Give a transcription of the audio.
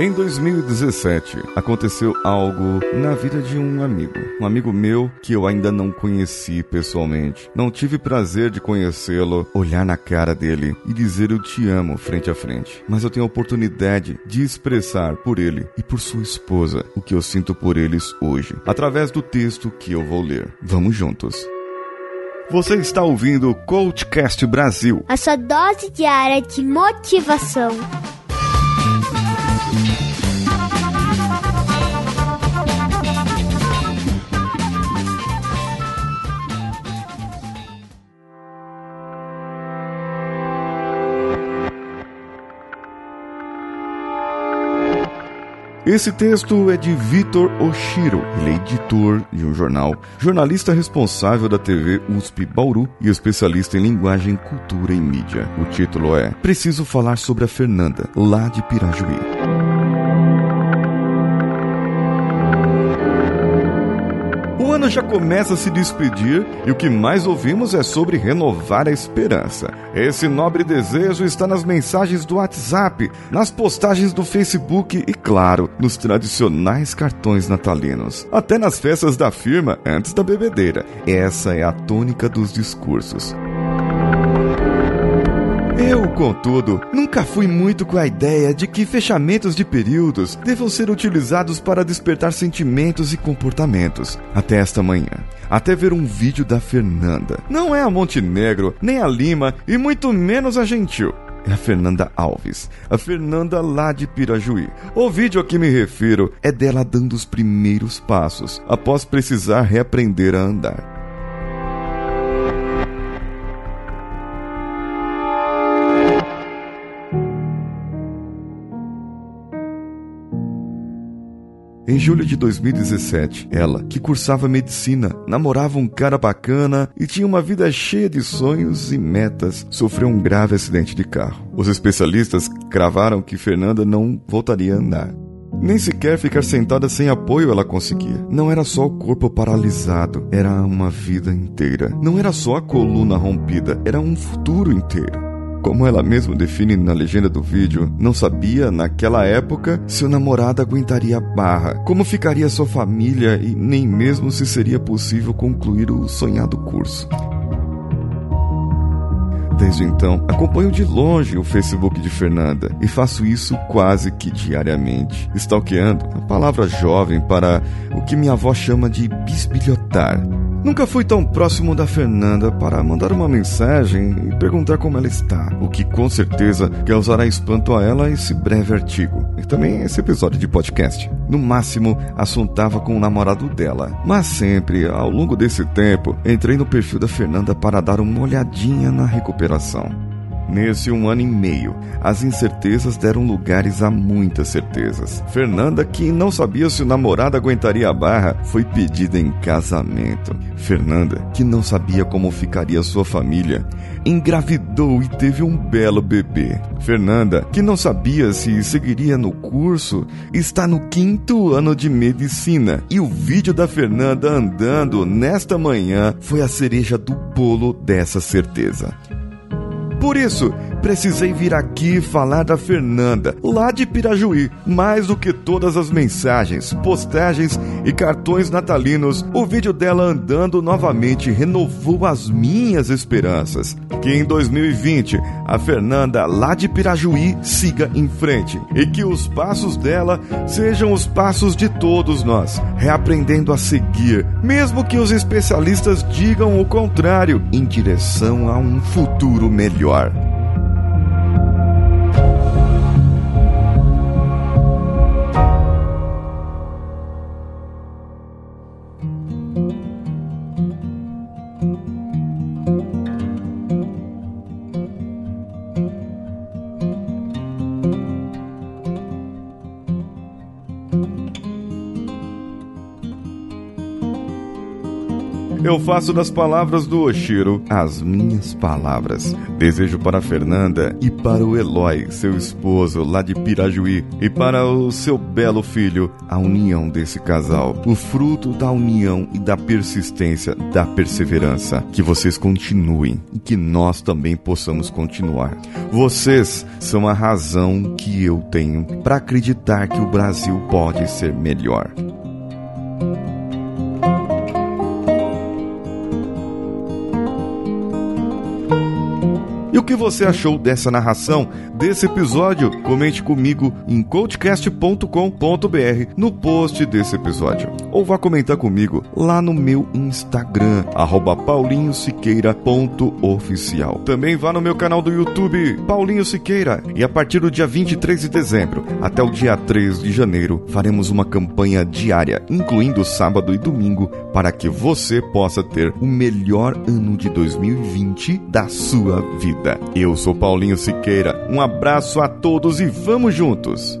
Em 2017, aconteceu algo na vida de um amigo. Um amigo meu que eu ainda não conheci pessoalmente. Não tive prazer de conhecê-lo, olhar na cara dele e dizer eu te amo frente a frente. Mas eu tenho a oportunidade de expressar por ele e por sua esposa o que eu sinto por eles hoje, através do texto que eu vou ler. Vamos juntos. Você está ouvindo o Coachcast Brasil. A sua dose diária de motivação. Esse texto é de Vitor Oshiro. Ele é editor de um jornal, jornalista responsável da TV USP Bauru e especialista em linguagem, cultura e mídia. O título é Preciso falar sobre a Fernanda, lá de Pirajuí. Já começa a se despedir e o que mais ouvimos é sobre renovar a esperança. Esse nobre desejo está nas mensagens do WhatsApp, nas postagens do Facebook e, claro, nos tradicionais cartões natalinos. Até nas festas da firma antes da bebedeira. Essa é a tônica dos discursos. Contudo, nunca fui muito com a ideia de que fechamentos de períodos devam ser utilizados para despertar sentimentos e comportamentos. Até esta manhã. Até ver um vídeo da Fernanda. Não é a Montenegro, nem a Lima e muito menos a Gentil é a Fernanda Alves, a Fernanda lá de Pirajuí. O vídeo a que me refiro é dela dando os primeiros passos, após precisar reaprender a andar. Em julho de 2017, ela, que cursava medicina, namorava um cara bacana e tinha uma vida cheia de sonhos e metas, sofreu um grave acidente de carro. Os especialistas cravaram que Fernanda não voltaria a andar. Nem sequer ficar sentada sem apoio ela conseguia. Não era só o corpo paralisado, era uma vida inteira. Não era só a coluna rompida, era um futuro inteiro. Como ela mesma define na legenda do vídeo, não sabia naquela época se o namorado aguentaria a barra, como ficaria sua família e nem mesmo se seria possível concluir o sonhado curso. Desde então, acompanho de longe o Facebook de Fernanda e faço isso quase que diariamente, stalkeando a palavra jovem para o que minha avó chama de bisbilhotar Nunca fui tão próximo da Fernanda para mandar uma mensagem e perguntar como ela está, o que com certeza causará espanto a ela esse breve artigo e também esse episódio de podcast. No máximo, assuntava com o namorado dela, mas sempre, ao longo desse tempo, entrei no perfil da Fernanda para dar uma olhadinha na recuperação. Nesse um ano e meio, as incertezas deram lugares a muitas certezas. Fernanda, que não sabia se o namorado aguentaria a barra, foi pedida em casamento. Fernanda, que não sabia como ficaria sua família, engravidou e teve um belo bebê. Fernanda, que não sabia se seguiria no curso, está no quinto ano de medicina. E o vídeo da Fernanda andando nesta manhã foi a cereja do bolo dessa certeza. Por isso, precisei vir aqui falar da Fernanda, lá de Pirajuí. Mais do que todas as mensagens, postagens e cartões natalinos, o vídeo dela andando novamente renovou as minhas esperanças. Que em 2020 a Fernanda, lá de Pirajuí, siga em frente e que os passos dela sejam os passos de todos nós, reaprendendo a seguir, mesmo que os especialistas digam o contrário, em direção a um futuro melhor eu faço das palavras do Oshiro as minhas palavras. Desejo para a Fernanda e para o Eloy, seu esposo lá de Pirajuí, e para o seu belo filho, a união desse casal, o fruto da união e da persistência, da perseverança. Que vocês continuem e que nós também possamos continuar. Vocês são a razão que eu tenho para acreditar que o Brasil pode ser melhor. Que você achou dessa narração, desse episódio? Comente comigo em coachcast.com.br no post desse episódio. Ou vá comentar comigo lá no meu Instagram, paulinhosiqueira.oficial. Também vá no meu canal do YouTube, Paulinho Siqueira. E a partir do dia 23 de dezembro até o dia 3 de janeiro, faremos uma campanha diária, incluindo sábado e domingo, para que você possa ter o melhor ano de 2020 da sua vida vida. Eu sou Paulinho Siqueira. Um abraço a todos e vamos juntos.